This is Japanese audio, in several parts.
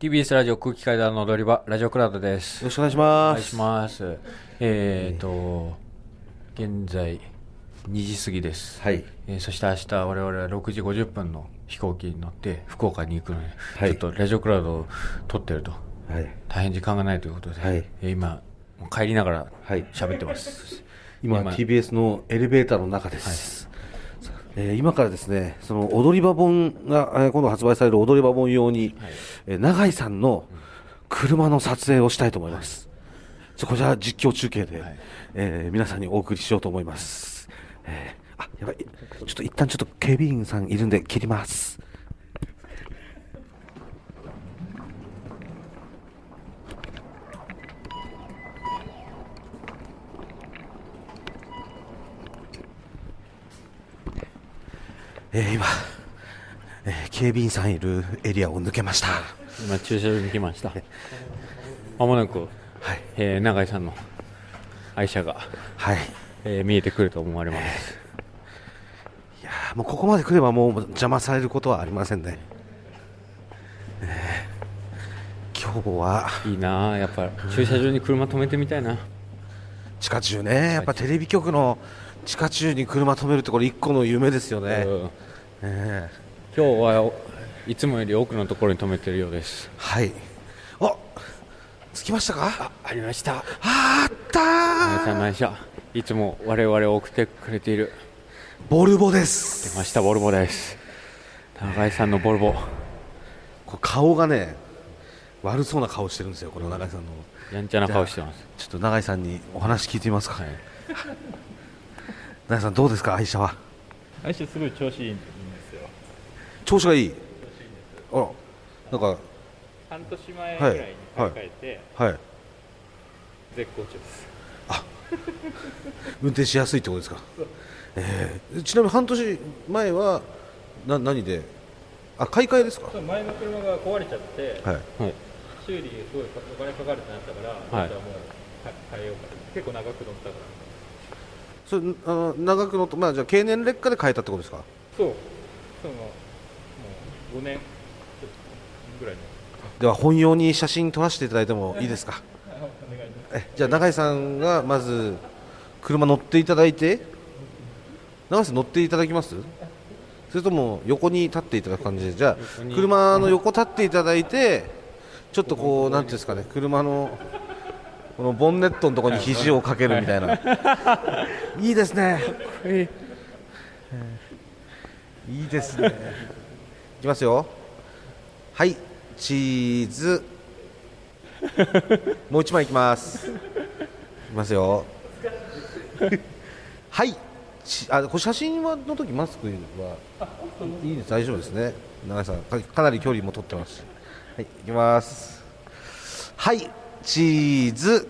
TBS ラジオ空気階段の踊り場、ラジオクラウドです。よろしくお願いしお願います。します。えーと、現在、2時過ぎです。はい。えーそして明日、我々は6時50分の飛行機に乗って、福岡に行くので、はいちょっとラジオクラウドを撮ってると、はい。大変時間がないということで、はいえー今、帰りながらはい喋ってます。今、今 TBS のエレベーターの中です。えー今からですね、その踊り場本が、えー今度発売される踊り場本用に、えー永井さんの車の撮影をしたいと思います。じゃあこちら実況中継で、はいえー皆さんにお送りしようと思います。えーあ、やばい。ちょっと一旦ちょっと警備員さんいるんで切ります。えー今、えー警備員さんいるエリアを抜けました。今、駐車場に来ました。まもなく、はい。えー永井さんの愛車が、はい。えー見えてくると思われます。いやーもうここまで来ればもう邪魔されることはありませんね。えー今日はいいなあやっぱ駐車場に車止めてみたいな。地下中ね、やっぱテレビ局の地下中に車止めるってこれ一個の夢ですよね。うんえ今日はいつもより多くのところに止めてるようです。ーはい。あ着きましたか？ありました。ああった皆さんーの愛車、いつも我々を送ってくれている。ボルボで出す。ました、ボルボです。永井さんのボルボ。こう顔がね、悪そうな顔してるんですよ、この永井さんの。やんちゃな顔してます。ちょっと永井さんにお話聞いてみますか。はい。永井さんどうですか、愛車は？相性すごい調子いいんですよ調子がいい？あら、なんか、半年前ぐらいに買い替えて、はい。絶好調です運転しやすいってことですか？えーちなみに半年前はな何で、あ買い替えですか？前の車が壊れちゃって、はい。はい。修理すごいお金かかるってなったから、はいじゃあもうは変えようかと結構長く乗ったからそれあの長くのとまあじゃあ経年劣化で変えたってことですか？そうそのもう5年ぐらいのでは本用に写真撮らせていただいてもいいですか？お願いしますえじゃあ永井さんがまず車乗っていただいて、永井さん乗っていただきます？それとも横に立っていただく感じで、じゃあに車の横立っていただいて、ちょっとこうなんていうんですかね、車のこのボンネットのところに肘をかけるみたいな。いいですね。いいですね。いきますよ。はい、チーズ。もう一枚いきます。いきますよ。はい。ちあ、これ写真はの時マスクはいいです。大丈夫ですね。長井さんかかなり距離も取ってますし。はい、いきます。はい、チーズ。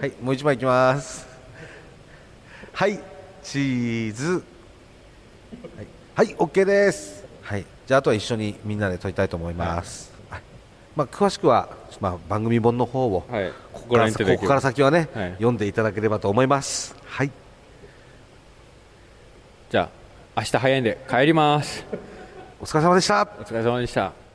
はい、もう一枚いきます。はい、チーズ。はい、はい、OK です。はい、じゃああとは一緒にみんなで撮りたいと思います。はいまあ詳しくはまあ番組本の方をはい。ここからここから先はね、はい読んでいただければと思います。はい、じゃあ、明日早いんで帰ります。お疲れ様でした。お疲れ様でした。